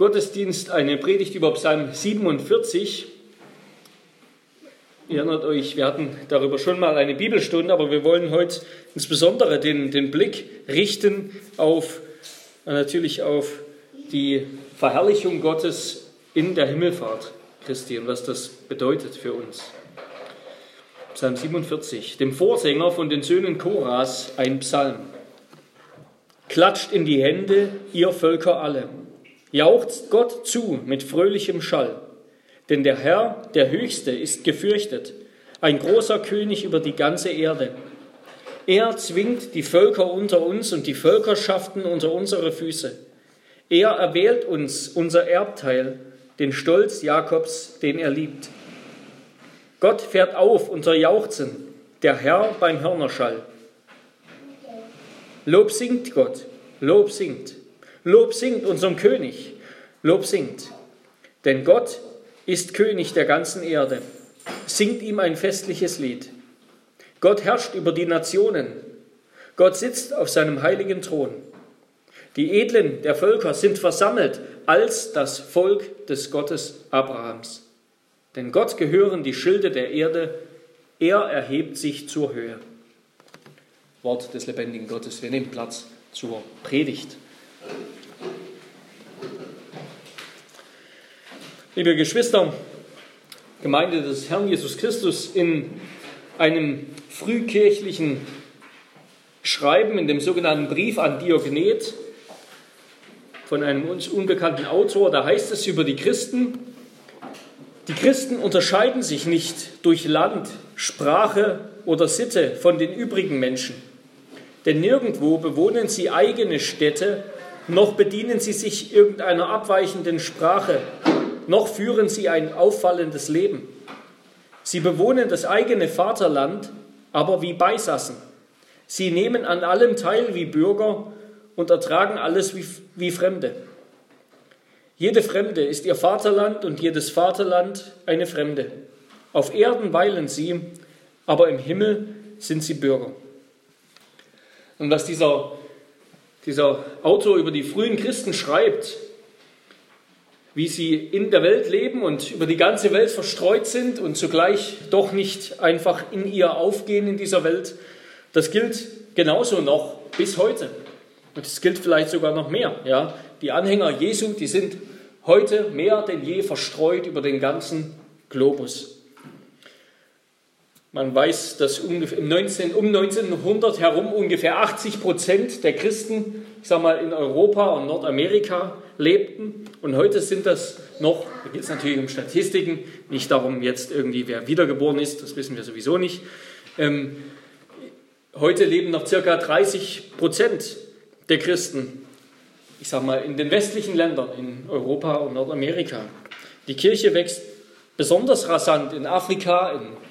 Gottesdienst eine Predigt über Psalm 47. Ihr erinnert euch, wir hatten darüber schon mal eine Bibelstunde, aber wir wollen heute insbesondere den, den Blick richten auf natürlich auf die Verherrlichung Gottes in der Himmelfahrt Christi und was das bedeutet für uns. Psalm 47, dem Vorsänger von den Söhnen Koras ein Psalm. Klatscht in die Hände, ihr Völker alle. Jauchzt Gott zu mit fröhlichem Schall. Denn der Herr, der Höchste, ist gefürchtet, ein großer König über die ganze Erde. Er zwingt die Völker unter uns und die Völkerschaften unter unsere Füße. Er erwählt uns unser Erbteil, den Stolz Jakobs, den er liebt. Gott fährt auf unser Jauchzen, der Herr beim Hörnerschall. Lob singt Gott, Lob singt. Lob singt unserem König, Lob singt. Denn Gott ist König der ganzen Erde. Singt ihm ein festliches Lied. Gott herrscht über die Nationen. Gott sitzt auf seinem heiligen Thron. Die Edlen der Völker sind versammelt als das Volk des Gottes Abrahams. Denn Gott gehören die Schilde der Erde, er erhebt sich zur Höhe. Wort des lebendigen Gottes. Wir nehmen Platz zur Predigt. Liebe Geschwister, Gemeinde des Herrn Jesus Christus, in einem frühkirchlichen Schreiben, in dem sogenannten Brief an Diognet von einem uns unbekannten Autor, da heißt es über die Christen, die Christen unterscheiden sich nicht durch Land, Sprache oder Sitte von den übrigen Menschen. Denn nirgendwo bewohnen sie eigene Städte, noch bedienen sie sich irgendeiner abweichenden Sprache noch führen sie ein auffallendes Leben. Sie bewohnen das eigene Vaterland, aber wie Beisassen. Sie nehmen an allem teil wie Bürger und ertragen alles wie, wie Fremde. Jede Fremde ist ihr Vaterland und jedes Vaterland eine Fremde. Auf Erden weilen sie, aber im Himmel sind sie Bürger. Und was dieser, dieser Autor über die frühen Christen schreibt, wie sie in der Welt leben und über die ganze Welt verstreut sind und zugleich doch nicht einfach in ihr aufgehen in dieser Welt, das gilt genauso noch bis heute. Und es gilt vielleicht sogar noch mehr. Ja? Die Anhänger Jesu, die sind heute mehr denn je verstreut über den ganzen Globus. Man weiß, dass um 1900 herum ungefähr 80 Prozent der Christen, ich sage mal, in Europa und Nordamerika lebten. Und heute sind das noch, da geht es natürlich um Statistiken, nicht darum jetzt irgendwie, wer wiedergeboren ist, das wissen wir sowieso nicht. Ähm, heute leben noch circa 30 Prozent der Christen, ich sage mal, in den westlichen Ländern, in Europa und Nordamerika. Die Kirche wächst besonders rasant in Afrika, in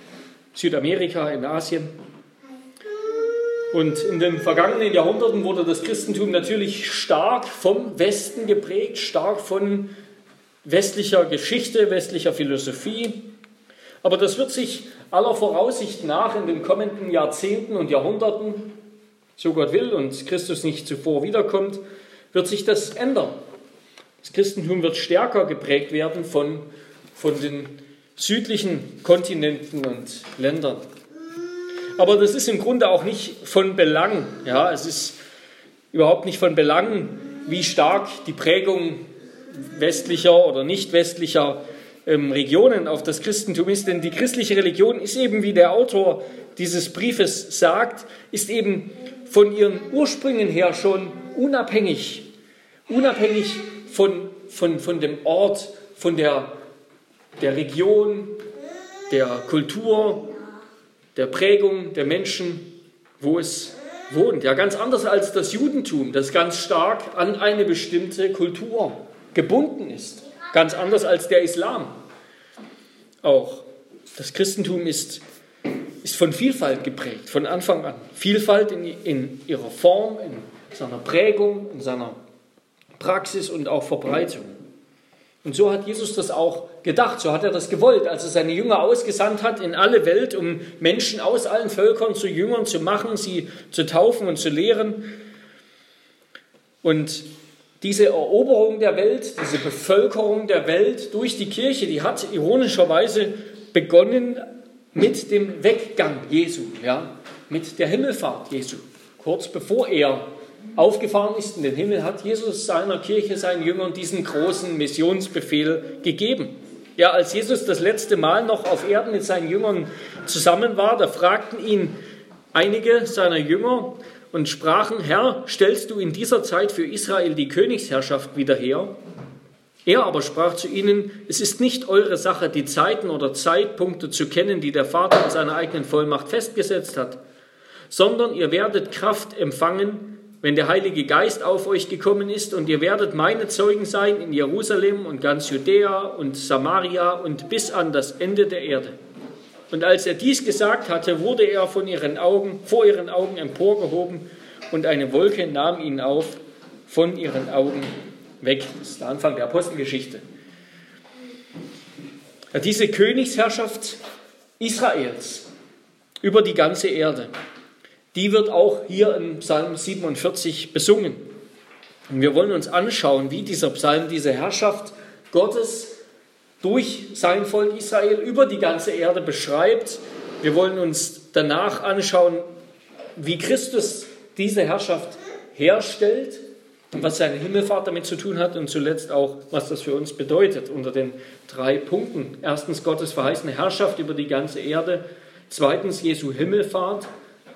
Südamerika, in Asien. Und in den vergangenen Jahrhunderten wurde das Christentum natürlich stark vom Westen geprägt, stark von westlicher Geschichte, westlicher Philosophie. Aber das wird sich aller Voraussicht nach in den kommenden Jahrzehnten und Jahrhunderten, so Gott will und Christus nicht zuvor wiederkommt, wird sich das ändern. Das Christentum wird stärker geprägt werden von, von den südlichen Kontinenten und Ländern. Aber das ist im Grunde auch nicht von Belang. Ja, es ist überhaupt nicht von Belang, wie stark die Prägung westlicher oder nicht westlicher ähm, Regionen auf das Christentum ist. Denn die christliche Religion ist eben, wie der Autor dieses Briefes sagt, ist eben von ihren Ursprüngen her schon unabhängig, unabhängig von, von, von dem Ort, von der, der Region, der Kultur, der Prägung der Menschen, wo es wohnt. Ja, ganz anders als das Judentum, das ganz stark an eine bestimmte Kultur gebunden ist. Ganz anders als der Islam. Auch das Christentum ist, ist von Vielfalt geprägt, von Anfang an. Vielfalt in, in ihrer Form, in seiner Prägung, in seiner Praxis und auch Verbreitung. Und so hat Jesus das auch gedacht, so hat er das gewollt, als er seine Jünger ausgesandt hat in alle Welt, um Menschen aus allen Völkern zu Jüngern zu machen, sie zu taufen und zu lehren. Und diese Eroberung der Welt, diese Bevölkerung der Welt durch die Kirche, die hat ironischerweise begonnen mit dem Weggang Jesu, ja, mit der Himmelfahrt Jesu. Kurz bevor er aufgefahren ist in den Himmel, hat Jesus seiner Kirche, seinen Jüngern diesen großen Missionsbefehl gegeben. Ja, als Jesus das letzte Mal noch auf Erden mit seinen Jüngern zusammen war, da fragten ihn einige seiner Jünger und sprachen, Herr, stellst du in dieser Zeit für Israel die Königsherrschaft wieder her? Er aber sprach zu ihnen, es ist nicht eure Sache, die Zeiten oder Zeitpunkte zu kennen, die der Vater in seiner eigenen Vollmacht festgesetzt hat, sondern ihr werdet Kraft empfangen, wenn der Heilige Geist auf euch gekommen ist, und ihr werdet meine Zeugen sein in Jerusalem und ganz Judäa und Samaria und bis an das Ende der Erde. Und als er dies gesagt hatte, wurde er von ihren Augen, vor ihren Augen emporgehoben und eine Wolke nahm ihn auf von ihren Augen weg. Das ist der Anfang der Apostelgeschichte. Diese Königsherrschaft Israels über die ganze Erde die wird auch hier im Psalm 47 besungen. Und wir wollen uns anschauen, wie dieser Psalm diese Herrschaft Gottes durch sein Volk Israel über die ganze Erde beschreibt. Wir wollen uns danach anschauen, wie Christus diese Herrschaft herstellt und was seine Himmelfahrt damit zu tun hat und zuletzt auch, was das für uns bedeutet unter den drei Punkten. Erstens Gottes verheißene Herrschaft über die ganze Erde. Zweitens Jesu Himmelfahrt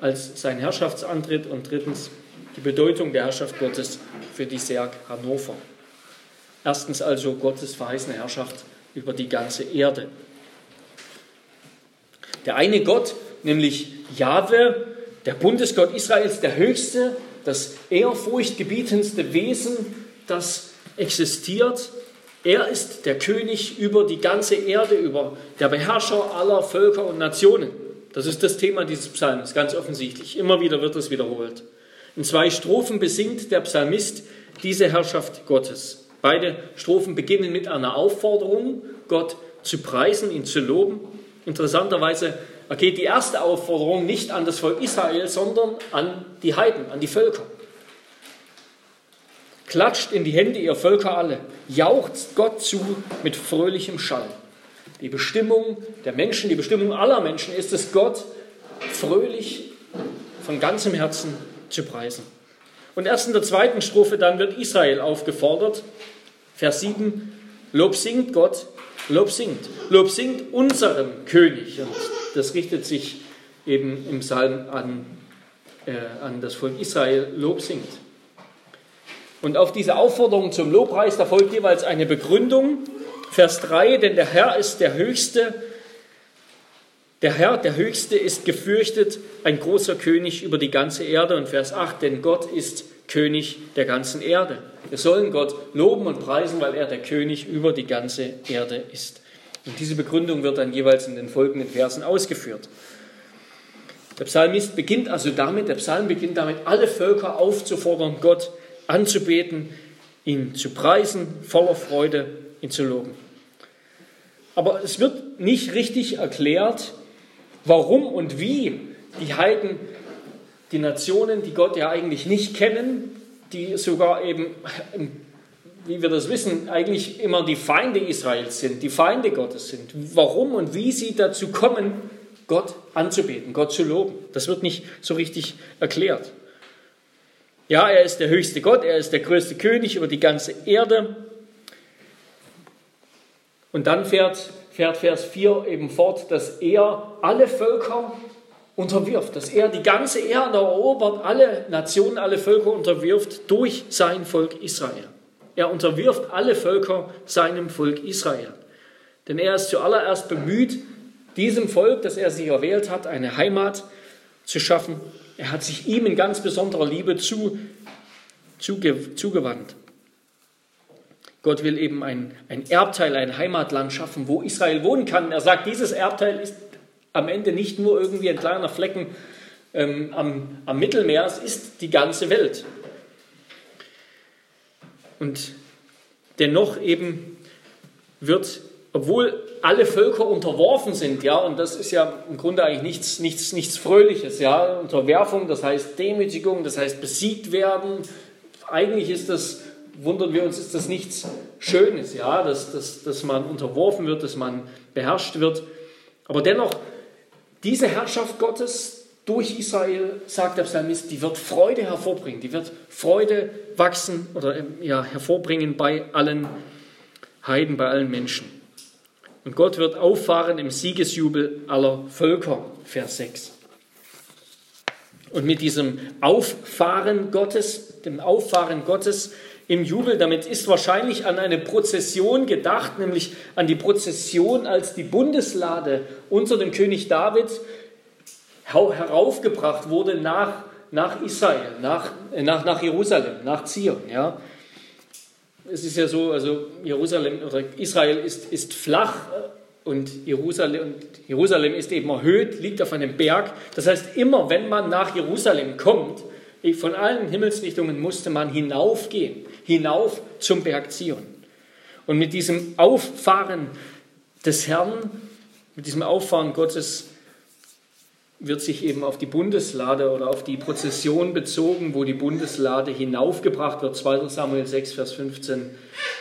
als sein Herrschaftsantritt und drittens die Bedeutung der Herrschaft Gottes für die Serg Hannover. Erstens also Gottes verheißene Herrschaft über die ganze Erde. Der eine Gott, nämlich Jahwe, der Bundesgott Israels, der höchste, das ehrfurchtgebietendste Wesen, das existiert. Er ist der König über die ganze Erde, über der Beherrscher aller Völker und Nationen. Das ist das Thema dieses Psalms, ganz offensichtlich. Immer wieder wird es wiederholt. In zwei Strophen besingt der Psalmist diese Herrschaft Gottes. Beide Strophen beginnen mit einer Aufforderung, Gott zu preisen, ihn zu loben. Interessanterweise geht die erste Aufforderung nicht an das Volk Israel, sondern an die Heiden, an die Völker. Klatscht in die Hände, ihr Völker alle, jauchzt Gott zu mit fröhlichem Schall. Die Bestimmung der Menschen, die Bestimmung aller Menschen ist es, Gott fröhlich von ganzem Herzen zu preisen. Und erst in der zweiten Strophe dann wird Israel aufgefordert. Vers 7, Lob singt Gott, Lob singt. Lob singt unserem König. Und das richtet sich eben im Psalm an, äh, an das Volk Israel, Lob singt. Und auf diese Aufforderung zum Lobpreis, da folgt jeweils eine Begründung Vers 3, denn der Herr ist der Höchste, der Herr, der Höchste ist gefürchtet, ein großer König über die ganze Erde. Und Vers 8, denn Gott ist König der ganzen Erde. Wir sollen Gott loben und preisen, weil er der König über die ganze Erde ist. Und diese Begründung wird dann jeweils in den folgenden Versen ausgeführt. Der Psalmist beginnt also damit, der Psalm beginnt damit, alle Völker aufzufordern, Gott anzubeten, ihn zu preisen, voller Freude, ihn zu loben. Aber es wird nicht richtig erklärt, warum und wie die Heiden, die Nationen, die Gott ja eigentlich nicht kennen, die sogar eben, wie wir das wissen, eigentlich immer die Feinde Israels sind, die Feinde Gottes sind. Warum und wie sie dazu kommen, Gott anzubeten, Gott zu loben. Das wird nicht so richtig erklärt. Ja, er ist der höchste Gott, er ist der größte König über die ganze Erde. Und dann fährt, fährt Vers 4 eben fort, dass er alle Völker unterwirft, dass er die ganze Erde erobert, alle Nationen, alle Völker unterwirft durch sein Volk Israel. Er unterwirft alle Völker seinem Volk Israel. Denn er ist zuallererst bemüht, diesem Volk, das er sich erwählt hat, eine Heimat zu schaffen. Er hat sich ihm in ganz besonderer Liebe zu, zuge, zugewandt. Gott will eben ein, ein Erbteil, ein Heimatland schaffen, wo Israel wohnen kann. Er sagt, dieses Erbteil ist am Ende nicht nur irgendwie ein kleiner Flecken ähm, am, am Mittelmeer, es ist die ganze Welt. Und dennoch eben wird, obwohl alle Völker unterworfen sind, ja, und das ist ja im Grunde eigentlich nichts, nichts, nichts Fröhliches, ja, Unterwerfung, das heißt Demütigung, das heißt besiegt werden. Eigentlich ist das wundern wir uns, ist das nichts Schönes, ja, dass, dass, dass man unterworfen wird, dass man beherrscht wird. Aber dennoch, diese Herrschaft Gottes durch Israel, sagt der Psalmist, die wird Freude hervorbringen, die wird Freude wachsen oder ja, hervorbringen bei allen Heiden, bei allen Menschen. Und Gott wird auffahren im Siegesjubel aller Völker, Vers 6. Und mit diesem Auffahren Gottes, dem Auffahren Gottes im Jubel, damit ist wahrscheinlich an eine Prozession gedacht, nämlich an die Prozession, als die Bundeslade unter dem König David heraufgebracht wurde nach, nach Israel, nach, nach, nach Jerusalem, nach Zion. Ja. Es ist ja so, also Jerusalem oder Israel ist, ist flach und Jerusalem, Jerusalem ist eben erhöht, liegt auf einem Berg. Das heißt, immer wenn man nach Jerusalem kommt, von allen Himmelsrichtungen musste man hinaufgehen, hinauf zum Berg Zion. Und mit diesem Auffahren des Herrn, mit diesem Auffahren Gottes wird sich eben auf die Bundeslade oder auf die Prozession bezogen, wo die Bundeslade hinaufgebracht wird. 2 Samuel 6, Vers 15,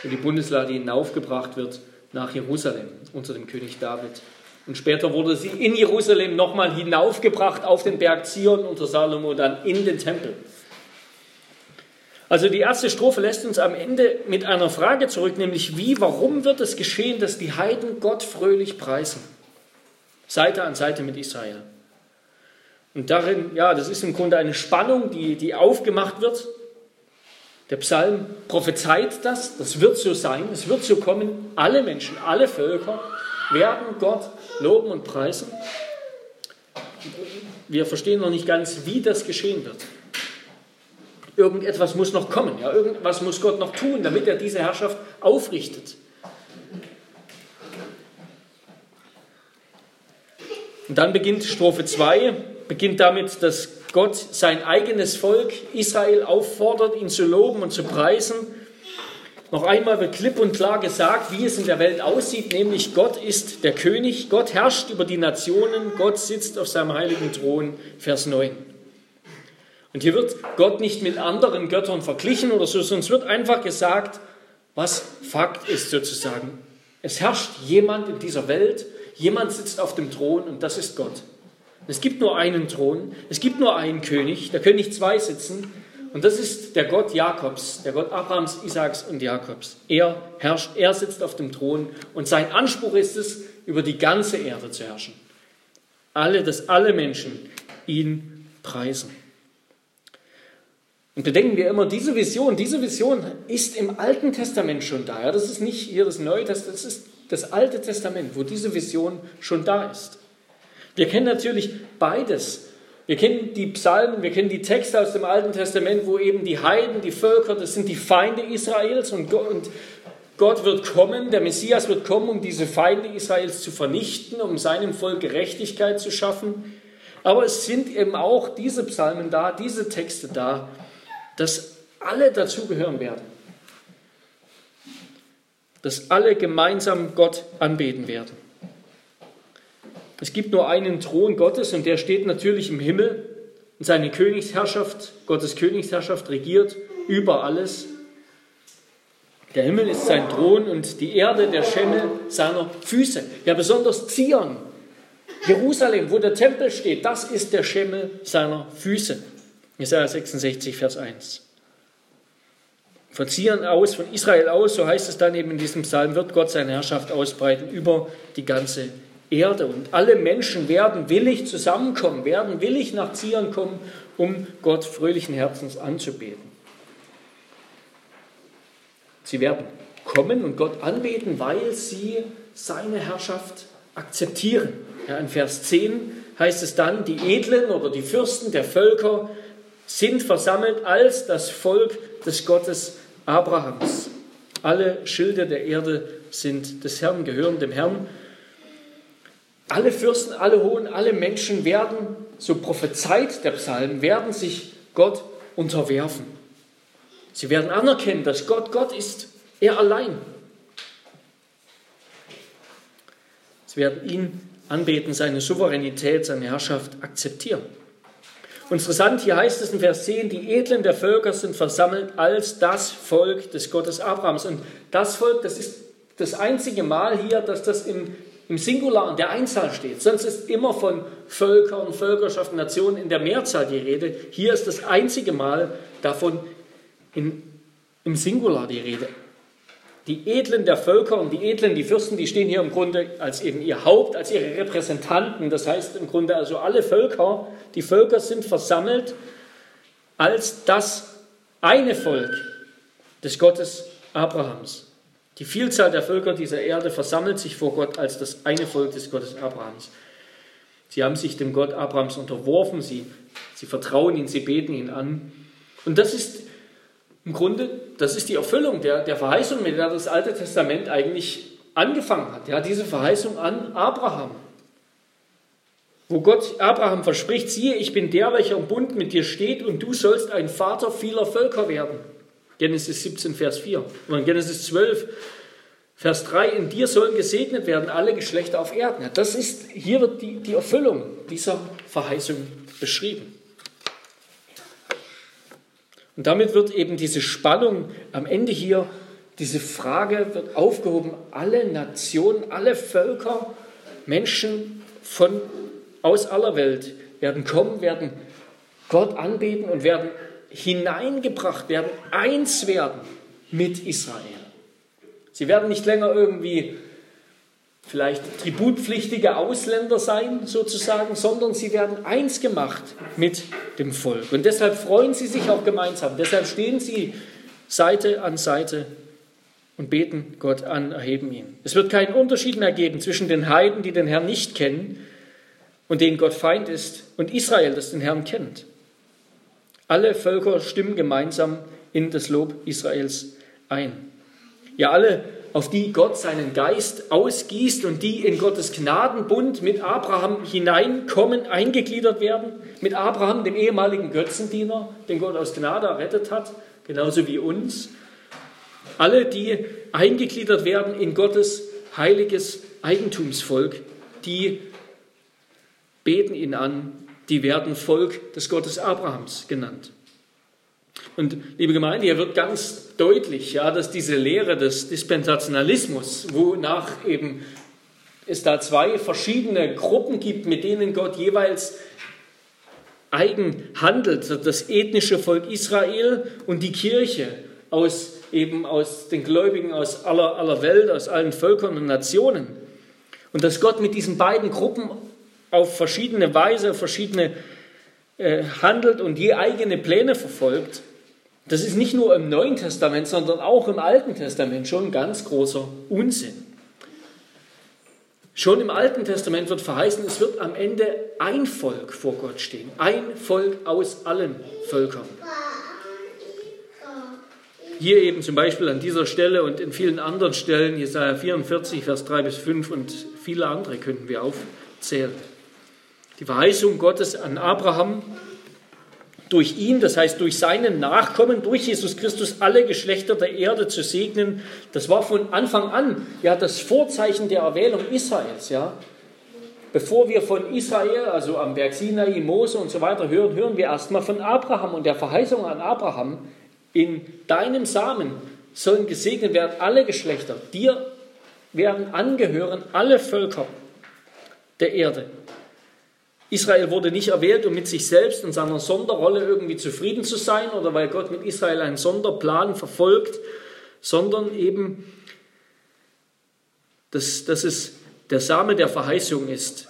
wo die Bundeslade hinaufgebracht wird nach Jerusalem unter dem König David. Und später wurde sie in Jerusalem nochmal hinaufgebracht auf den Berg Zion unter Salomo, dann in den Tempel. Also die erste Strophe lässt uns am Ende mit einer Frage zurück, nämlich wie, warum wird es geschehen, dass die Heiden Gott fröhlich preisen? Seite an Seite mit Israel. Und darin, ja, das ist im Grunde eine Spannung, die, die aufgemacht wird. Der Psalm prophezeit das, das wird so sein, es wird so kommen. Alle Menschen, alle Völker werden Gott loben und preisen. Wir verstehen noch nicht ganz, wie das geschehen wird. Irgendetwas muss noch kommen, ja, irgendwas muss Gott noch tun, damit er diese Herrschaft aufrichtet. Und dann beginnt Strophe 2 beginnt damit, dass Gott sein eigenes Volk Israel auffordert, ihn zu loben und zu preisen. Noch einmal wird klipp und klar gesagt, wie es in der Welt aussieht, nämlich Gott ist der König, Gott herrscht über die Nationen, Gott sitzt auf seinem heiligen Thron, Vers 9. Und hier wird Gott nicht mit anderen Göttern verglichen oder so, es wird einfach gesagt, was Fakt ist sozusagen. Es herrscht jemand in dieser Welt, jemand sitzt auf dem Thron und das ist Gott. Es gibt nur einen Thron, es gibt nur einen König, da können nicht zwei sitzen. Und das ist der Gott Jakobs, der Gott Abrahams, Isaaks und Jakobs. Er herrscht, er sitzt auf dem Thron und sein Anspruch ist es, über die ganze Erde zu herrschen. Alle, dass alle Menschen ihn preisen. Und bedenken wir immer, diese Vision, diese Vision ist im Alten Testament schon da. Ja, das ist nicht hier das Neue Testament, das ist das Alte Testament, wo diese Vision schon da ist. Wir kennen natürlich beides. Wir kennen die Psalmen, wir kennen die Texte aus dem Alten Testament, wo eben die Heiden, die Völker, das sind die Feinde Israels und Gott, wird kommen, der Messias wird kommen, um diese Feinde Israels zu vernichten, um seinem Volk Gerechtigkeit zu schaffen. Aber es sind eben auch diese Psalmen da, diese Texte da, dass alle dazugehören werden. Dass alle gemeinsam Gott anbeten werden. Es gibt nur einen Thron Gottes und der steht natürlich im Himmel. Und seine Königsherrschaft, Gottes Königsherrschaft regiert über alles. Der Himmel ist sein Thron und die Erde der Schemmel seiner Füße. Ja, besonders Zion, Jerusalem, wo der Tempel steht, das ist der Schemmel seiner Füße. Jesaja 66, Vers 1. Von Zion aus, von Israel aus, so heißt es dann eben in diesem Psalm, wird Gott seine Herrschaft ausbreiten über die ganze Erde. Und alle Menschen werden willig zusammenkommen, werden willig nach Zion kommen, um Gott fröhlichen Herzens anzubeten. Sie werden kommen und Gott anbeten, weil sie seine Herrschaft akzeptieren. Ja, in Vers 10 heißt es dann, die Edlen oder die Fürsten der Völker sind versammelt als das Volk des Gottes Abrahams. Alle Schilde der Erde sind des Herrn, gehören dem Herrn alle Fürsten, alle Hohen, alle Menschen werden, so prophezeit der Psalm, werden sich Gott unterwerfen. Sie werden anerkennen, dass Gott Gott ist, er allein. Sie werden ihn anbeten, seine Souveränität, seine Herrschaft akzeptieren. Interessant, hier heißt es in Vers 10, die Edlen der Völker sind versammelt als das Volk des Gottes Abrahams. Und das Volk, das ist das einzige Mal hier, dass das im, im Singular in der Einzahl steht. Sonst ist immer von Völkern, Völkerschaften, Nationen in der Mehrzahl die Rede. Hier ist das einzige Mal davon in, im Singular die Rede. Die Edlen der Völker und die Edlen, die Fürsten, die stehen hier im Grunde als eben ihr Haupt, als ihre Repräsentanten. Das heißt im Grunde also alle Völker, die Völker sind versammelt als das eine Volk des Gottes Abrahams. Die Vielzahl der Völker dieser Erde versammelt sich vor Gott als das eine Volk des Gottes Abrahams. Sie haben sich dem Gott Abrahams unterworfen, sie, sie vertrauen ihn, sie beten ihn an. Und das ist im Grunde, das ist die Erfüllung der, der Verheißung, mit der das Alte Testament eigentlich angefangen hat. Ja, diese Verheißung an Abraham. Wo Gott Abraham verspricht, siehe, ich bin der, welcher im Bund mit dir steht und du sollst ein Vater vieler Völker werden. Genesis 17, Vers 4. Und Genesis 12, Vers 3, in dir sollen gesegnet werden alle Geschlechter auf Erden. Das ist, hier wird die, die Erfüllung dieser Verheißung beschrieben. Und damit wird eben diese Spannung am Ende hier, diese Frage wird aufgehoben, alle Nationen, alle Völker, Menschen von, aus aller Welt werden kommen, werden Gott anbeten und werden hineingebracht, werden eins werden mit Israel. Sie werden nicht länger irgendwie vielleicht tributpflichtige Ausländer sein, sozusagen, sondern sie werden eins gemacht mit dem Volk. Und deshalb freuen sie sich auch gemeinsam. Deshalb stehen sie Seite an Seite und beten Gott an, erheben ihn. Es wird keinen Unterschied mehr geben zwischen den Heiden, die den Herrn nicht kennen und denen Gott Feind ist, und Israel, das den Herrn kennt. Alle Völker stimmen gemeinsam in das Lob Israels ein. Ja, alle auf die Gott seinen Geist ausgießt und die in Gottes Gnadenbund mit Abraham hineinkommen, eingegliedert werden, mit Abraham, dem ehemaligen Götzendiener, den Gott aus Gnade errettet hat, genauso wie uns. Alle, die eingegliedert werden in Gottes heiliges Eigentumsvolk, die beten ihn an, die werden Volk des Gottes Abrahams genannt. Und liebe Gemeinde, hier wird ganz deutlich, ja, dass diese Lehre des Dispensationalismus, wonach eben es da zwei verschiedene Gruppen gibt, mit denen Gott jeweils eigen handelt, das ethnische Volk Israel und die Kirche aus eben aus den Gläubigen aus aller, aller Welt, aus allen Völkern und Nationen. Und dass Gott mit diesen beiden Gruppen auf verschiedene Weise, auf verschiedene äh, handelt und je eigene Pläne verfolgt, das ist nicht nur im Neuen Testament, sondern auch im Alten Testament schon ganz großer Unsinn. Schon im Alten Testament wird verheißen, es wird am Ende ein Volk vor Gott stehen. Ein Volk aus allen Völkern. Hier eben zum Beispiel an dieser Stelle und in vielen anderen Stellen, Jesaja 44, Vers 3 bis 5 und viele andere könnten wir aufzählen. Die Verheißung Gottes an Abraham durch ihn, das heißt durch seinen Nachkommen, durch Jesus Christus, alle Geschlechter der Erde zu segnen. Das war von Anfang an ja das Vorzeichen der Erwählung Israels. Ja. Bevor wir von Israel, also am Berg Sinai, Mose und so weiter hören, hören wir erstmal von Abraham und der Verheißung an Abraham. In deinem Samen sollen gesegnet werden alle Geschlechter. Dir werden angehören alle Völker der Erde. Israel wurde nicht erwählt, um mit sich selbst und seiner Sonderrolle irgendwie zufrieden zu sein oder weil Gott mit Israel einen Sonderplan verfolgt, sondern eben, dass, dass es der Same der Verheißung ist,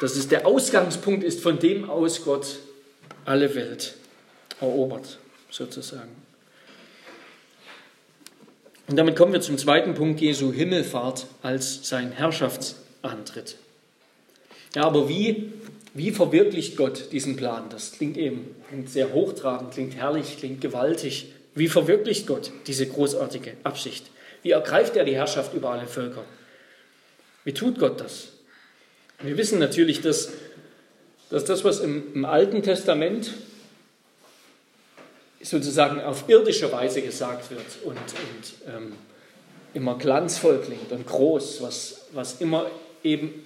dass es der Ausgangspunkt ist, von dem aus Gott alle Welt erobert, sozusagen. Und damit kommen wir zum zweiten Punkt Jesu Himmelfahrt als sein Herrschaftsantritt. Ja, aber wie wie verwirklicht Gott diesen Plan? Das klingt eben klingt sehr hochtrabend, klingt herrlich, klingt gewaltig. Wie verwirklicht Gott diese großartige Absicht? Wie ergreift er die Herrschaft über alle Völker? Wie tut Gott das? Wir wissen natürlich, dass, dass das, was im, im Alten Testament sozusagen auf irdische Weise gesagt wird und, und ähm, immer glanzvoll klingt und groß, was, was immer eben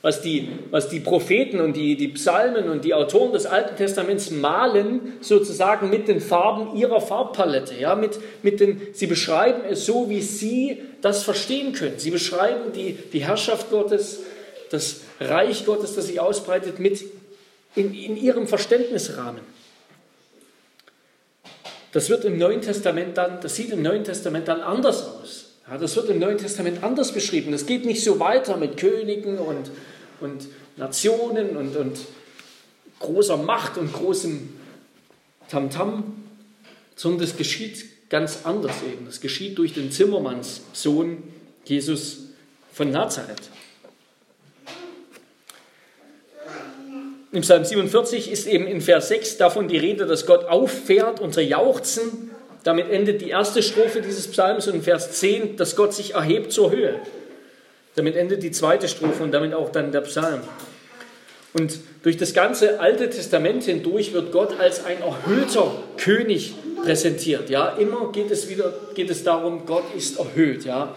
was die, was die Propheten und die, die Psalmen und die Autoren des Alten Testaments malen, sozusagen mit den Farben ihrer Farbpalette. Ja, mit, mit den, sie beschreiben es so, wie sie das verstehen können. Sie beschreiben die, die Herrschaft Gottes, das Reich Gottes, das sich ausbreitet, mit in, in ihrem Verständnisrahmen. Das wird im Neuen Testament dann, das sieht im Neuen Testament dann anders aus. Ja, das wird im Neuen Testament anders beschrieben. Das geht nicht so weiter mit Königen und, und Nationen und, und großer Macht und großem Tamtam, sondern das geschieht ganz anders eben. Das geschieht durch den Zimmermannssohn Jesus von Nazareth. Im Psalm 47 ist eben in Vers 6 davon die Rede, dass Gott auffährt, unser Jauchzen damit endet die erste Strophe dieses Psalms und Vers 10, dass Gott sich erhebt zur Höhe. Damit endet die zweite Strophe und damit auch dann der Psalm. Und durch das ganze Alte Testament hindurch wird Gott als ein erhöhter König präsentiert. Ja, immer geht es wieder geht es darum, Gott ist erhöht. Ja,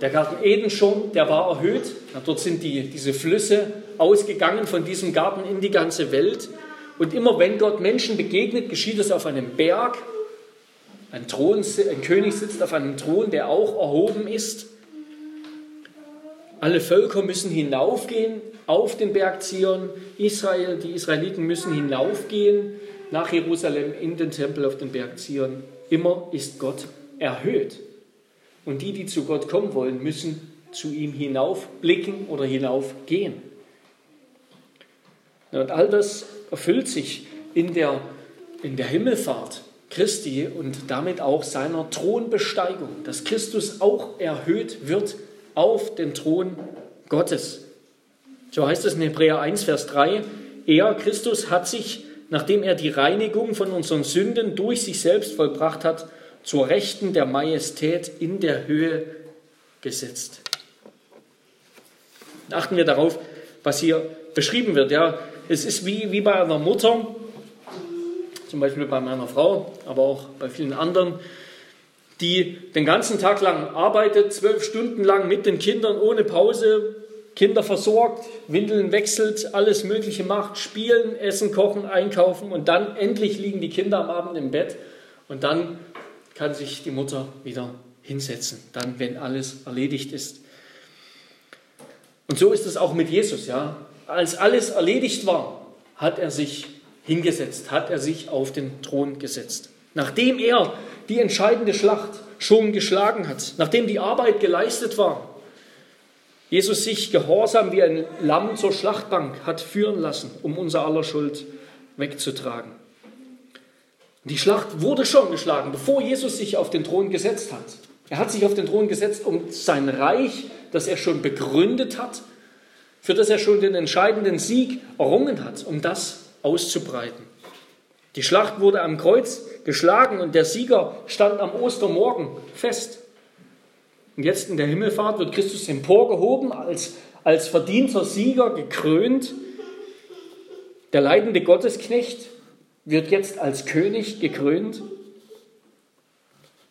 der Garten Eden schon, der war erhöht. Ja, dort sind die, diese Flüsse ausgegangen von diesem Garten in die ganze Welt. Und immer wenn Gott Menschen begegnet, geschieht es auf einem Berg ein, Thron, ein König sitzt auf einem Thron, der auch erhoben ist. Alle Völker müssen hinaufgehen auf den Berg Zion. Israel, die Israeliten müssen hinaufgehen nach Jerusalem in den Tempel auf den Berg Zion. Immer ist Gott erhöht. Und die, die zu Gott kommen wollen, müssen zu ihm hinaufblicken oder hinaufgehen. Und all das erfüllt sich in der, in der Himmelfahrt. Christi und damit auch seiner Thronbesteigung, dass Christus auch erhöht wird auf den Thron Gottes. So heißt es in Hebräer 1, Vers 3, er, Christus, hat sich, nachdem er die Reinigung von unseren Sünden durch sich selbst vollbracht hat, zur Rechten der Majestät in der Höhe gesetzt. Achten wir darauf, was hier beschrieben wird. Ja, es ist wie, wie bei einer Mutter, zum Beispiel bei meiner Frau, aber auch bei vielen anderen, die den ganzen Tag lang arbeitet, zwölf Stunden lang mit den Kindern ohne Pause, Kinder versorgt, Windeln wechselt, alles Mögliche macht, spielen, essen, kochen, einkaufen und dann endlich liegen die Kinder am Abend im Bett und dann kann sich die Mutter wieder hinsetzen, dann wenn alles erledigt ist. Und so ist es auch mit Jesus, ja. Als alles erledigt war, hat er sich hingesetzt, hat er sich auf den Thron gesetzt. Nachdem er die entscheidende Schlacht schon geschlagen hat, nachdem die Arbeit geleistet war, Jesus sich gehorsam wie ein Lamm zur Schlachtbank hat führen lassen, um unser aller Schuld wegzutragen. Die Schlacht wurde schon geschlagen, bevor Jesus sich auf den Thron gesetzt hat. Er hat sich auf den Thron gesetzt, um sein Reich, das er schon begründet hat, für das er schon den entscheidenden Sieg errungen hat, um das auszubreiten. Die Schlacht wurde am Kreuz geschlagen und der Sieger stand am Ostermorgen fest. Und jetzt in der Himmelfahrt wird Christus emporgehoben, als, als verdienter Sieger gekrönt. Der leidende Gottesknecht wird jetzt als König gekrönt.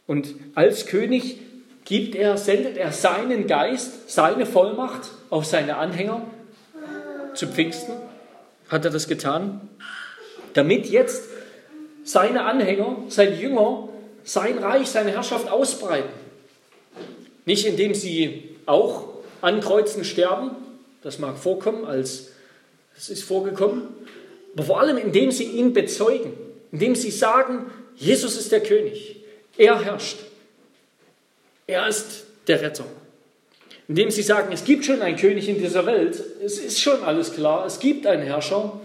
Und als König gibt er, sendet er seinen Geist, seine Vollmacht auf seine Anhänger zu Pfingsten hat er das getan, damit jetzt seine Anhänger, seine Jünger, sein Reich, seine Herrschaft ausbreiten. Nicht indem sie auch an Kreuzen sterben, das mag vorkommen, als es ist vorgekommen, aber vor allem indem sie ihn bezeugen, indem sie sagen, Jesus ist der König, er herrscht, er ist der Retter. Indem sie sagen, es gibt schon einen König in dieser Welt, es ist schon alles klar, es gibt einen Herrscher.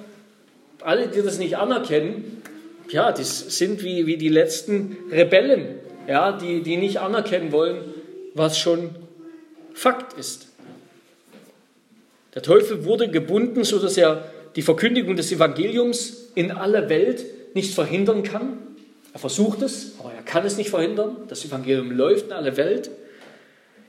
Alle, die das nicht anerkennen, ja, die sind wie, wie die letzten Rebellen, ja, die, die nicht anerkennen wollen, was schon Fakt ist. Der Teufel wurde gebunden, sodass er die Verkündigung des Evangeliums in aller Welt nicht verhindern kann. Er versucht es, aber er kann es nicht verhindern. Das Evangelium läuft in alle Welt.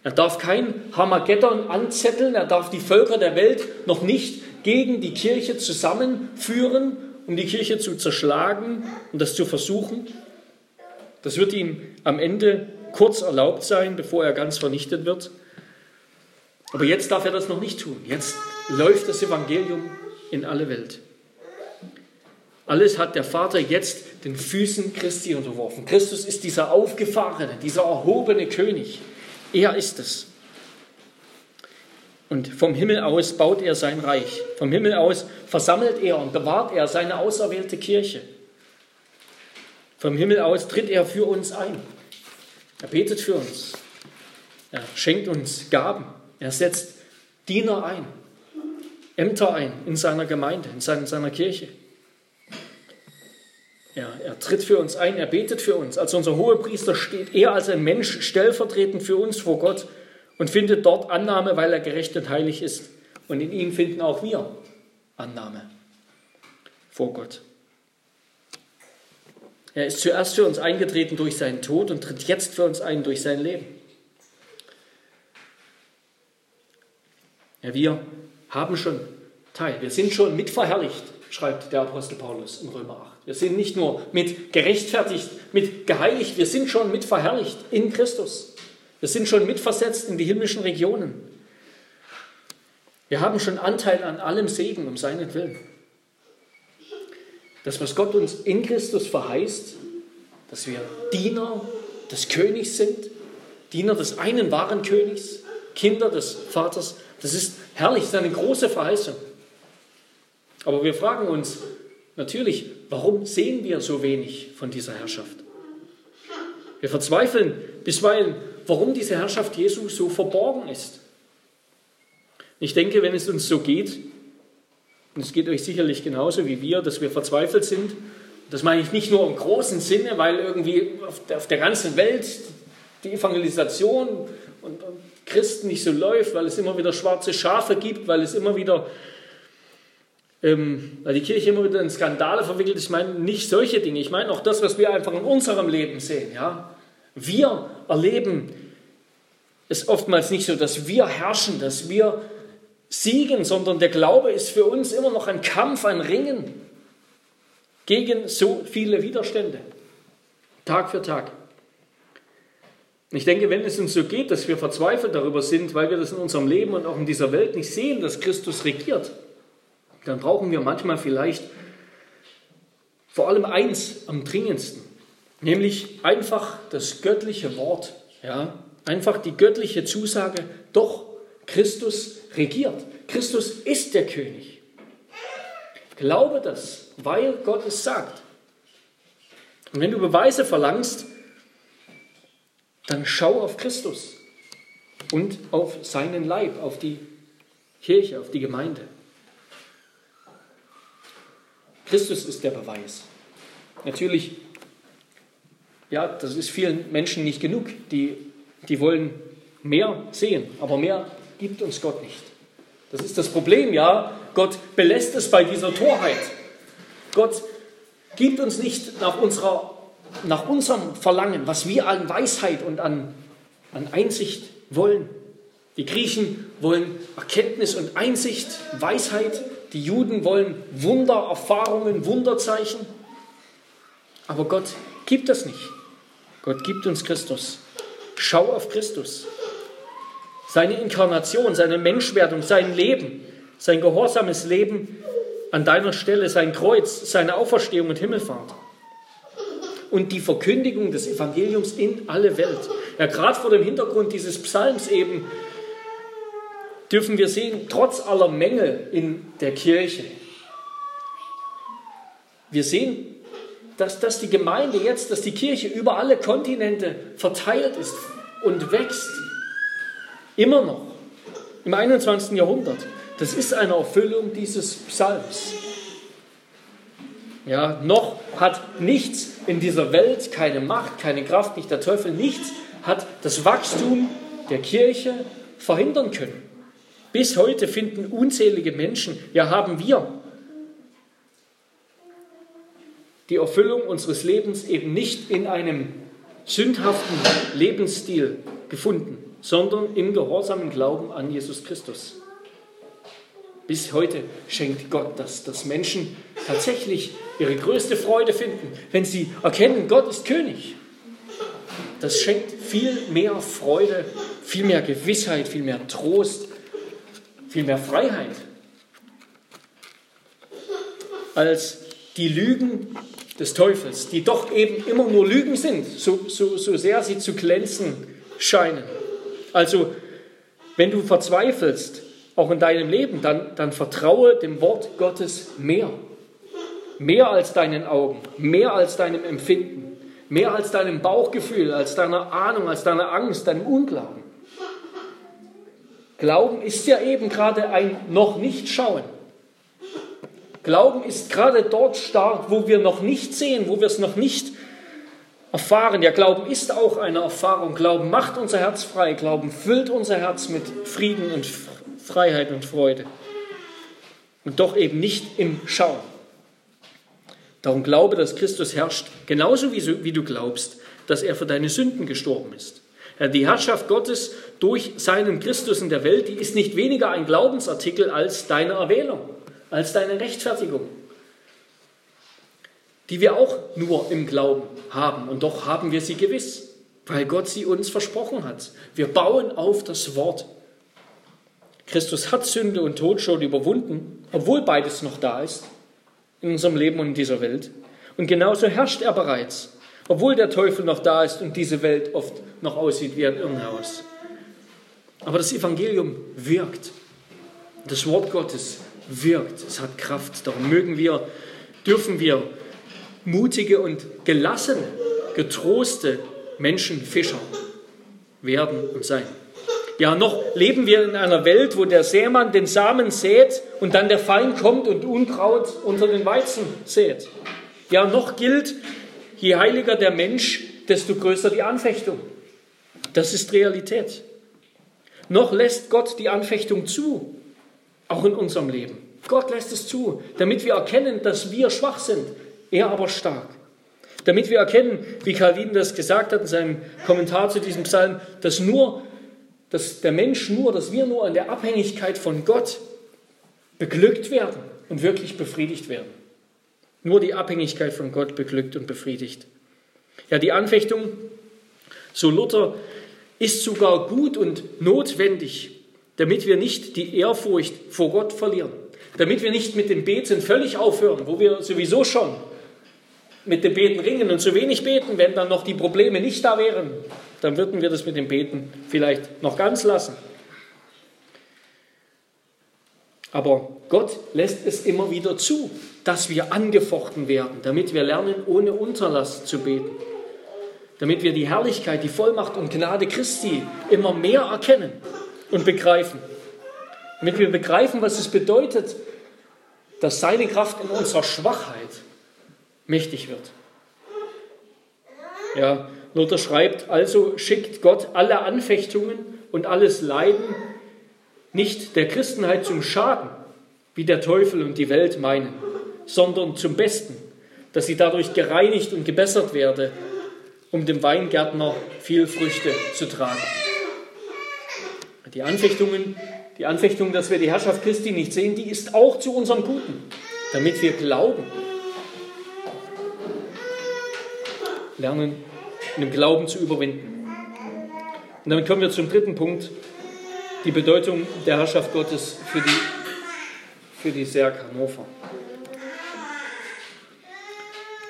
Er darf kein Hamageddon anzetteln, er darf die Völker der Welt noch nicht gegen die Kirche zusammenführen, um die Kirche zu zerschlagen und das zu versuchen. Das wird ihm am Ende kurz erlaubt sein, bevor er ganz vernichtet wird. Aber jetzt darf er das noch nicht tun. Jetzt läuft das Evangelium in alle Welt. Alles hat der Vater jetzt den Füßen Christi unterworfen. Christus ist dieser aufgefahrene, dieser erhobene König. Er ist es. Und vom Himmel aus baut er sein Reich. Vom Himmel aus versammelt er und bewahrt er seine auserwählte Kirche. Vom Himmel aus tritt er für uns ein. Er betet für uns. Er schenkt uns Gaben. Er setzt Diener ein, Ämter ein in seiner Gemeinde, in seiner Kirche. Er, er tritt für uns ein, er betet für uns. Als unser Hohepriester steht er als ein Mensch stellvertretend für uns vor Gott und findet dort Annahme, weil er gerecht und heilig ist. Und in ihm finden auch wir Annahme vor Gott. Er ist zuerst für uns eingetreten durch seinen Tod und tritt jetzt für uns ein durch sein Leben. Ja, wir haben schon Teil, wir sind schon mitverherrlicht schreibt der Apostel Paulus in Römer 8. Wir sind nicht nur mit gerechtfertigt, mit geheiligt, wir sind schon mit verherrlicht in Christus. Wir sind schon mitversetzt in die himmlischen Regionen. Wir haben schon Anteil an allem Segen um seinen Willen. Das, was Gott uns in Christus verheißt, dass wir Diener des Königs sind, Diener des einen wahren Königs, Kinder des Vaters, das ist herrlich, das ist eine große Verheißung. Aber wir fragen uns natürlich, warum sehen wir so wenig von dieser Herrschaft? Wir verzweifeln bisweilen, warum diese Herrschaft Jesu so verborgen ist. Ich denke, wenn es uns so geht, und es geht euch sicherlich genauso wie wir, dass wir verzweifelt sind, das meine ich nicht nur im großen Sinne, weil irgendwie auf der, ganzen Welt die Evangelisation und Christen nicht so läuft, weil es immer wieder schwarze Schafe gibt, weil es immer wieder ähm, weil die Kirche immer wieder in Skandale verwickelt. Ich meine nicht solche Dinge. Ich meine auch das, was wir einfach in unserem Leben sehen. Ja? Wir erleben es oftmals nicht so, dass wir herrschen, dass wir siegen, sondern der Glaube ist für uns immer noch ein Kampf, ein Ringen gegen so viele Widerstände. Tag für Tag. Ich denke, wenn es uns so geht, dass wir verzweifelt darüber sind, weil wir das in unserem Leben und auch in dieser Welt nicht sehen, dass Christus regiert, dann brauchen wir manchmal vielleicht vor allem eins am dringendsten, nämlich einfach das göttliche Wort, ja, einfach die göttliche Zusage, doch Christus regiert. Christus ist der König. Glaube das, weil Gott es sagt. Und wenn du Beweise verlangst, dann schau auf Christus und auf seinen Leib, auf die Kirche, auf die Gemeinde. Christus ist der Beweis. Natürlich, ja, das ist vielen Menschen nicht genug. Die, die wollen mehr sehen, aber mehr gibt uns Gott nicht. Das ist das Problem, ja. Gott belässt es bei dieser Torheit. Gott gibt uns nicht nach, unserer, nach unserem Verlangen, was wir an Weisheit und an, an Einsicht wollen. Die Griechen wollen Erkenntnis und Einsicht, Weisheit. Die Juden wollen Wunder, Erfahrungen, Wunderzeichen. Aber Gott gibt das nicht. Gott gibt uns Christus. Schau auf Christus. Seine Inkarnation, seine Menschwerdung, sein Leben, sein gehorsames Leben an deiner Stelle, sein Kreuz, seine Auferstehung und Himmelfahrt. Und die Verkündigung des Evangeliums in alle Welt. Ja, gerade vor dem Hintergrund dieses Psalms eben, dürfen wir sehen, trotz aller Mängel in der Kirche, wir sehen, dass, dass die Gemeinde jetzt, dass die Kirche über alle Kontinente verteilt ist und wächst. Immer noch. Im 21. Jahrhundert. Das ist eine Erfüllung dieses Psalms. Ja, noch hat nichts in dieser Welt, keine Macht, keine Kraft, nicht der Teufel, nichts hat das Wachstum der Kirche verhindern können. Bis heute finden unzählige Menschen, ja haben wir, die Erfüllung unseres Lebens eben nicht in einem sündhaften Lebensstil gefunden, sondern im gehorsamen Glauben an Jesus Christus. Bis heute schenkt Gott das, dass Menschen tatsächlich ihre größte Freude finden, wenn sie erkennen, Gott ist König. Das schenkt viel mehr Freude, viel mehr Gewissheit, viel mehr Trost, viel mehr Freiheit als die Lügen des Teufels, die doch eben immer nur Lügen sind, so, so, so sehr sie zu glänzen scheinen. Also, wenn du verzweifelst, auch in deinem Leben, dann, dann vertraue dem Wort Gottes mehr. Mehr als deinen Augen, mehr als deinem Empfinden, mehr als deinem Bauchgefühl, als deiner Ahnung, als deiner Angst, deinem Unglauben. Glauben ist ja eben gerade ein noch nicht schauen. Glauben ist gerade dort stark, wo wir noch nicht sehen, wo wir es noch nicht erfahren. Ja, Glauben ist auch eine Erfahrung. Glauben macht unser Herz frei. Glauben füllt unser Herz mit Frieden und Freiheit und Freude. Und doch eben nicht im Schauen. Darum glaube, dass Christus herrscht, genauso wie, wie du glaubst, dass er für deine Sünden gestorben ist. Ja, die Herrschaft Gottes durch seinen Christus in der Welt, die ist nicht weniger ein Glaubensartikel als deine Erwählung als deine Rechtfertigung, die wir auch nur im Glauben haben. Und doch haben wir sie gewiss, weil Gott sie uns versprochen hat. Wir bauen auf das Wort. Christus hat Sünde und Tod schon überwunden, obwohl beides noch da ist in unserem Leben und in dieser Welt. Und genauso herrscht er bereits, obwohl der Teufel noch da ist und diese Welt oft noch aussieht wie ein Irrenhaus. Aber das Evangelium wirkt. Das Wort Gottes wirkt. Es hat Kraft. Darum mögen wir, dürfen wir mutige und gelassene, getroste Menschenfischer werden und sein. Ja, noch leben wir in einer Welt, wo der Sämann den Samen sät und dann der Feind kommt und Unkraut unter den Weizen sät. Ja, noch gilt, je heiliger der Mensch, desto größer die Anfechtung. Das ist Realität. Noch lässt Gott die Anfechtung zu, auch in unserem Leben. Gott lässt es zu, damit wir erkennen, dass wir schwach sind, er aber stark. Damit wir erkennen, wie Calvin das gesagt hat in seinem Kommentar zu diesem Psalm, dass nur, dass der Mensch nur, dass wir nur an der Abhängigkeit von Gott beglückt werden und wirklich befriedigt werden. Nur die Abhängigkeit von Gott beglückt und befriedigt. Ja, die Anfechtung, so Luther, ist sogar gut und notwendig, damit wir nicht die Ehrfurcht vor Gott verlieren, damit wir nicht mit dem Beten völlig aufhören, wo wir sowieso schon mit dem Beten ringen und zu wenig beten, wenn dann noch die Probleme nicht da wären, dann würden wir das mit dem Beten vielleicht noch ganz lassen. Aber Gott lässt es immer wieder zu, dass wir angefochten werden, damit wir lernen, ohne Unterlass zu beten. Damit wir die Herrlichkeit, die Vollmacht und Gnade Christi immer mehr erkennen und begreifen. Damit wir begreifen, was es bedeutet, dass seine Kraft in unserer Schwachheit mächtig wird. Ja, Luther schreibt, also schickt Gott alle Anfechtungen und alles Leiden nicht der Christenheit zum Schaden, wie der Teufel und die Welt meinen, sondern zum Besten, dass sie dadurch gereinigt und gebessert werde, um dem Weingärtner viel Früchte zu tragen. Die Anfechtungen, die Anfechtung, dass wir die Herrschaft Christi nicht sehen, die ist auch zu unserem Guten, damit wir glauben. Lernen, in dem Glauben zu überwinden. Und damit kommen wir zum dritten Punkt, die Bedeutung der Herrschaft Gottes für die, für die Serg Hannover.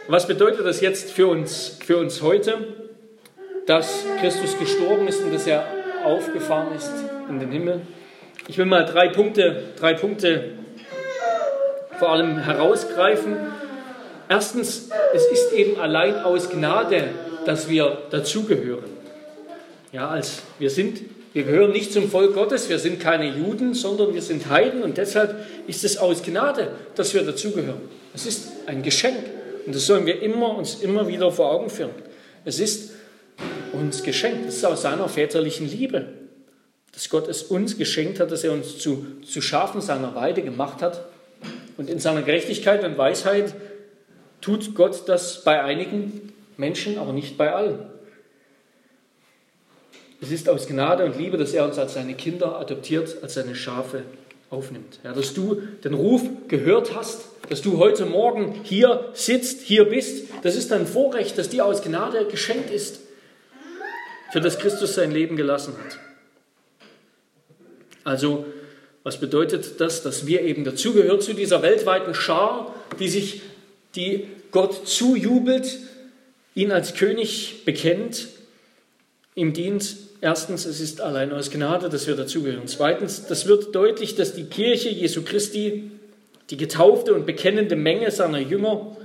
Was bedeutet das jetzt für uns, für uns heute, dass Christus gestorben ist und dass er aufgefahren ist in den Himmel. Ich will mal drei Punkte, drei Punkte vor allem herausgreifen. Erstens, es ist eben allein aus Gnade, dass wir dazugehören. Ja, als wir sind, wir gehören nicht zum Volk Gottes, wir sind keine Juden, sondern wir sind Heiden und deshalb ist es aus Gnade, dass wir dazugehören. Es ist ein Geschenk und das sollen wir immer, uns immer wieder vor Augen führen. Es ist uns geschenkt, es ist aus seiner väterlichen Liebe dass Gott es uns geschenkt hat, dass er uns zu, zu Schafen seiner Weide gemacht hat. Und in seiner Gerechtigkeit und Weisheit tut Gott das bei einigen Menschen, aber nicht bei allen. Es ist aus Gnade und Liebe, dass er uns als seine Kinder adoptiert, als seine Schafe aufnimmt. Ja, dass du den Ruf gehört hast, dass du heute Morgen hier sitzt, hier bist, das ist ein Vorrecht, das dir aus Gnade geschenkt ist, für das Christus sein Leben gelassen hat. Also Was bedeutet das? Dass wir eben dazugehören zu dieser weltweiten Schar, die sich, die Gott zujubelt, ihn als König bekennt, ihm dient. Erstens, es ist allein aus Gnade, dass wir dazugehören. Zweitens, das wird deutlich, dass die Kirche Jesu Christi, die getaufte und bekennende Menge seiner Jünger,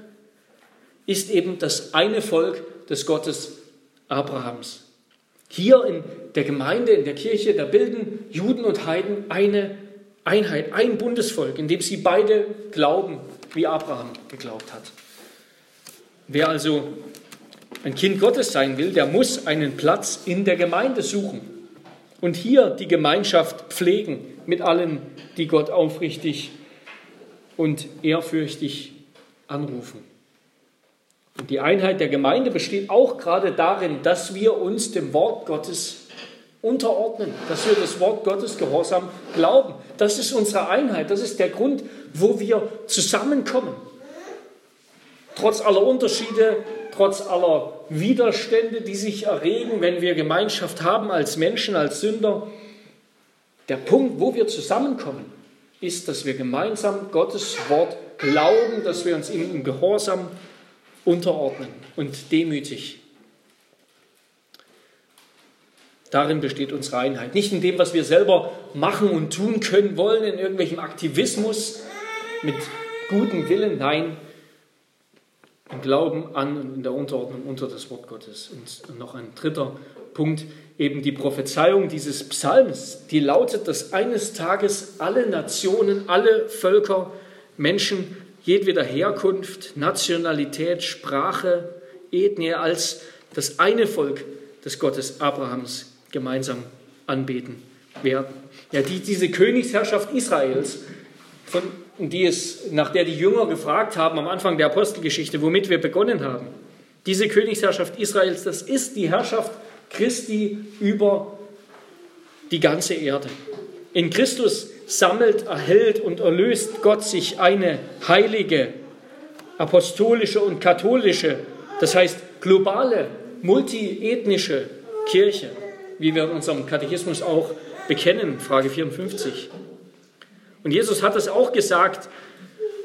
ist eben das eine Volk des Gottes Abrahams. Hier in der Gemeinde, in der Kirche, da bilden Juden und Heiden eine Einheit, ein Bundesvolk, in dem sie beide glauben, wie Abraham geglaubt hat. Wer also ein Kind Gottes sein will, der muss einen Platz in der Gemeinde suchen und hier die Gemeinschaft pflegen mit allen, die Gott aufrichtig und ehrfürchtig anrufen. Und die Einheit der Gemeinde besteht auch gerade darin, dass wir uns dem Wort Gottes unterordnen, dass wir das Wort Gottes gehorsam glauben. Das ist unsere Einheit, das ist der Grund, wo wir zusammenkommen. Trotz aller Unterschiede, trotz aller Widerstände, die sich erregen, wenn wir Gemeinschaft haben als Menschen, als Sünder, der Punkt, wo wir zusammenkommen, ist, dass wir gemeinsam Gottes Wort glauben, dass wir uns ihm im Gehorsam unterordnen und demütig. Darin besteht unsere Einheit. Nicht in dem, was wir selber machen und tun können wollen, in irgendwelchem Aktivismus mit gutem Willen. Nein, im Glauben an und in der Unterordnung unter das Wort Gottes. Und noch ein dritter Punkt, eben die Prophezeiung dieses Psalms, die lautet, dass eines Tages alle Nationen, alle Völker, Menschen jedweder Herkunft, Nationalität, Sprache, Ethnie als das eine Volk des Gottes Abrahams gemeinsam anbeten werden. Ja, die, diese Königsherrschaft Israels, von die es, nach der die Jünger gefragt haben am Anfang der Apostelgeschichte, womit wir begonnen haben. Diese Königsherrschaft Israels, das ist die Herrschaft Christi über die ganze Erde. In Christus sammelt, erhält und erlöst Gott sich eine heilige, apostolische und katholische, das heißt globale, multiethnische Kirche, wie wir in unserem Katechismus auch bekennen, Frage 54. Und Jesus hat es auch gesagt,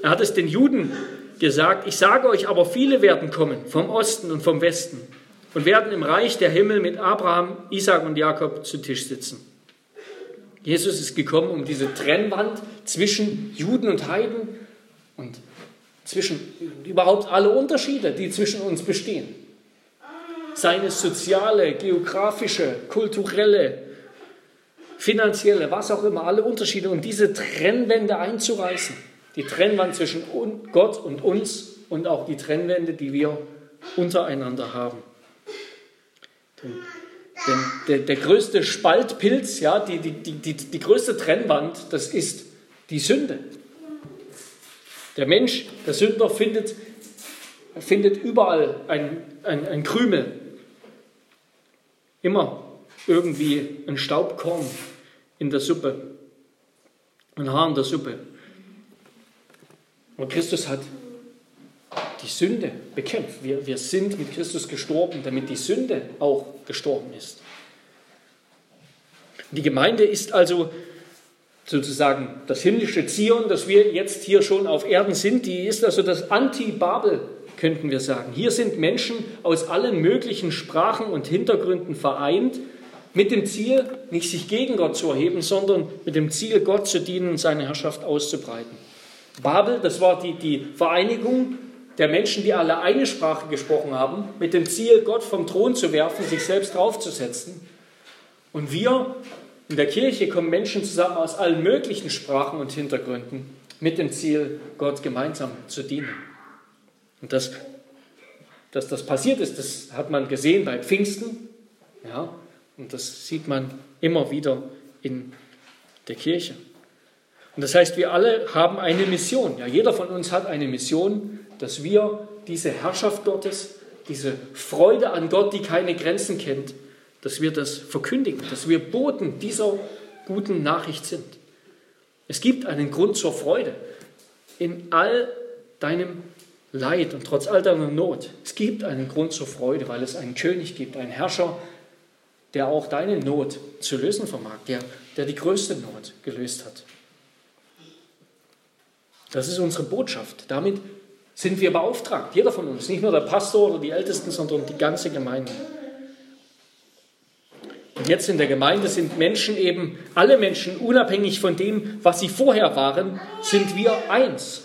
er hat es den Juden gesagt, ich sage euch aber, viele werden kommen vom Osten und vom Westen und werden im Reich der Himmel mit Abraham, Isaac und Jakob zu Tisch sitzen. Jesus ist gekommen, um diese Trennwand zwischen Juden und Heiden und zwischen überhaupt alle Unterschiede, die zwischen uns bestehen. Seine soziale, geografische, kulturelle, finanzielle, was auch immer, alle Unterschiede und diese Trennwände einzureißen. Die Trennwand zwischen Gott und uns und auch die Trennwände, die wir untereinander haben. Denn, denn der, der, größte Spaltpilz, ja, die, die, die, die größte Trennwand, das ist die Sünde. Der Mensch, der Sünder, findet, findet überall ein, ein, ein Krümel. Immer irgendwie ein Staubkorn in der Suppe, ein Haar in der Suppe. Und Christus hat die Sünde bekämpft. Wir, wir sind mit Christus gestorben, damit die Sünde auch gestorben ist. Die Gemeinde ist also sozusagen das himmlische Zion, das wir jetzt hier schon auf Erden sind. Die ist also das Anti-Babel, könnten wir sagen. Hier sind Menschen aus allen möglichen Sprachen und Hintergründen vereint mit dem Ziel, nicht sich gegen Gott zu erheben, sondern mit dem Ziel, Gott zu dienen und seine Herrschaft auszubreiten. Babel, das war die, die Vereinigung der Menschen, die alle eine Sprache gesprochen haben, mit dem Ziel, Gott vom Thron zu werfen, sich selbst draufzusetzen. Und wir in der Kirche kommen Menschen zusammen aus allen möglichen Sprachen und Hintergründen mit dem Ziel, Gott gemeinsam zu dienen. Und das, dass das passiert ist, das hat man gesehen bei Pfingsten. Ja, und das sieht man immer wieder in der Kirche. Und das heißt, wir alle haben eine Mission. Ja, jeder von uns hat eine Mission, dass wir diese Herrschaft Gottes, diese Freude an Gott, die keine Grenzen kennt, dass wir das verkündigen, dass wir Boten dieser guten Nachricht sind. Es gibt einen Grund zur Freude in all deinem Leid und trotz all deiner Not. Es gibt einen Grund zur Freude, weil es einen König gibt, einen Herrscher, der auch deine Not zu lösen vermag, der, der die größte Not gelöst hat. Das ist unsere Botschaft. Damit sind wir beauftragt, jeder von uns, nicht nur der Pastor oder die Ältesten, sondern die ganze Gemeinde. Und jetzt in der Gemeinde sind Menschen eben, alle Menschen, unabhängig von dem, was sie vorher waren, sind wir eins.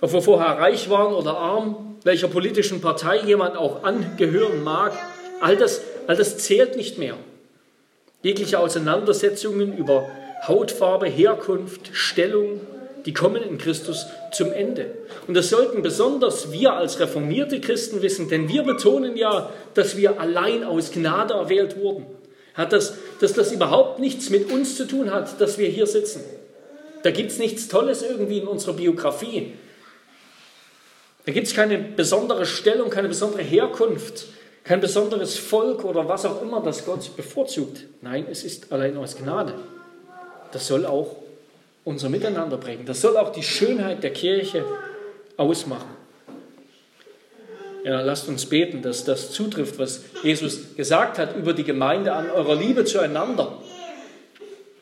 Ob wir vorher reich waren oder arm, welcher politischen Partei jemand auch angehören mag, all das, all das zählt nicht mehr. Jegliche Auseinandersetzungen über Hautfarbe, Herkunft, Stellung, die kommen in Christus zum Ende. Und das sollten besonders wir als reformierte Christen wissen, denn wir betonen ja, dass wir allein aus Gnade erwählt wurden. Hat das, dass das überhaupt nichts mit uns zu tun hat, dass wir hier sitzen. Da gibt es nichts Tolles irgendwie in unserer Biografie. Da gibt es keine besondere Stellung, keine besondere Herkunft, kein besonderes Volk oder was auch immer, das Gott bevorzugt. Nein, es ist allein aus Gnade. Das soll auch unser Miteinander prägen. Das soll auch die Schönheit der Kirche ausmachen. Ja, lasst uns beten, dass das zutrifft, was Jesus gesagt hat über die Gemeinde an eurer Liebe zueinander.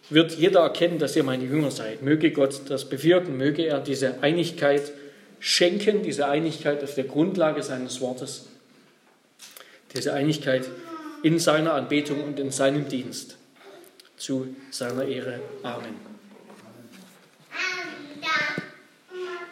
Wird jeder erkennen, dass ihr meine Jünger seid. Möge Gott das bewirken, möge er diese Einigkeit schenken, diese Einigkeit auf der Grundlage seines Wortes, diese Einigkeit in seiner Anbetung und in seinem Dienst. Zu seiner Ehre. Amen.